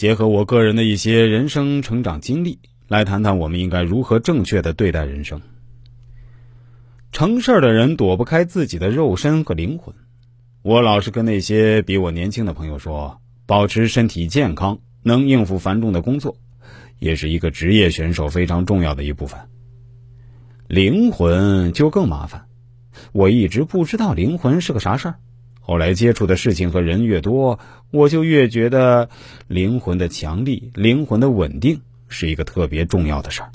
结合我个人的一些人生成长经历，来谈谈我们应该如何正确的对待人生。成事儿的人躲不开自己的肉身和灵魂。我老是跟那些比我年轻的朋友说，保持身体健康，能应付繁重的工作，也是一个职业选手非常重要的一部分。灵魂就更麻烦，我一直不知道灵魂是个啥事儿。后来接触的事情和人越多，我就越觉得灵魂的强力、灵魂的稳定是一个特别重要的事儿。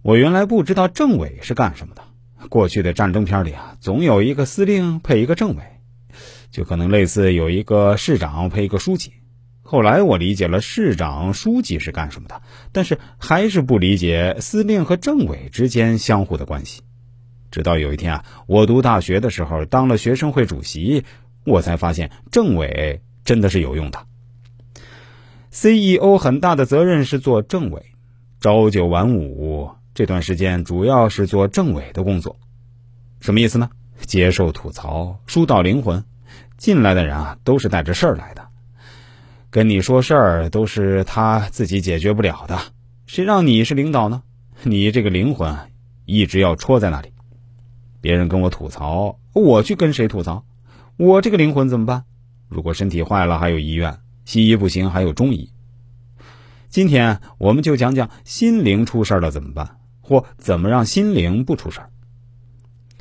我原来不知道政委是干什么的。过去的战争片里啊，总有一个司令配一个政委，就可能类似有一个市长配一个书记。后来我理解了市长、书记是干什么的，但是还是不理解司令和政委之间相互的关系。直到有一天啊，我读大学的时候当了学生会主席，我才发现政委真的是有用的。CEO 很大的责任是做政委，朝九晚五，这段时间主要是做政委的工作。什么意思呢？接受吐槽，疏导灵魂，进来的人啊都是带着事儿来的。跟你说事儿都是他自己解决不了的，谁让你是领导呢？你这个灵魂一直要戳在那里。别人跟我吐槽，我去跟谁吐槽？我这个灵魂怎么办？如果身体坏了，还有医院；西医不行，还有中医。今天我们就讲讲心灵出事了怎么办，或怎么让心灵不出事。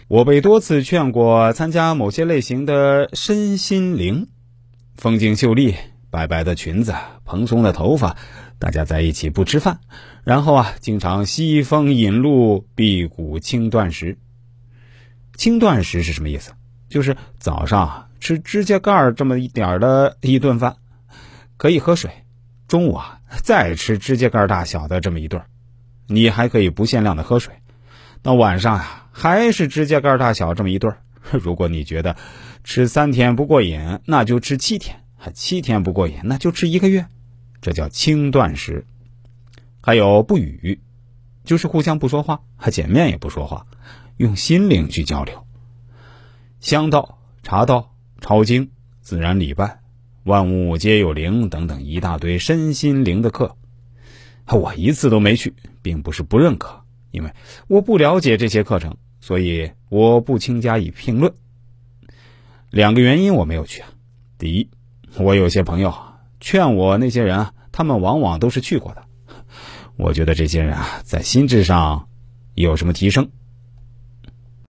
我被多次劝过参加某些类型的身心灵，风景秀丽。白白的裙子，蓬松的头发，大家在一起不吃饭，然后啊，经常西风引路，辟谷轻断食。轻断食是什么意思？就是早上吃指甲盖这么一点的一顿饭，可以喝水；中午啊，再吃指甲盖大小的这么一顿，你还可以不限量的喝水。到晚上呀，还是指甲盖大小这么一顿。如果你觉得吃三天不过瘾，那就吃七天。七天不过瘾，那就吃一个月，这叫轻断食。还有不语，就是互相不说话，还见面也不说话，用心灵去交流。香道、茶道、抄经、自然礼拜、万物皆有灵等等一大堆身心灵的课，我一次都没去，并不是不认可，因为我不了解这些课程，所以我不轻加以评论。两个原因我没有去啊，第一。我有些朋友劝我，那些人啊，他们往往都是去过的。我觉得这些人啊，在心智上有什么提升，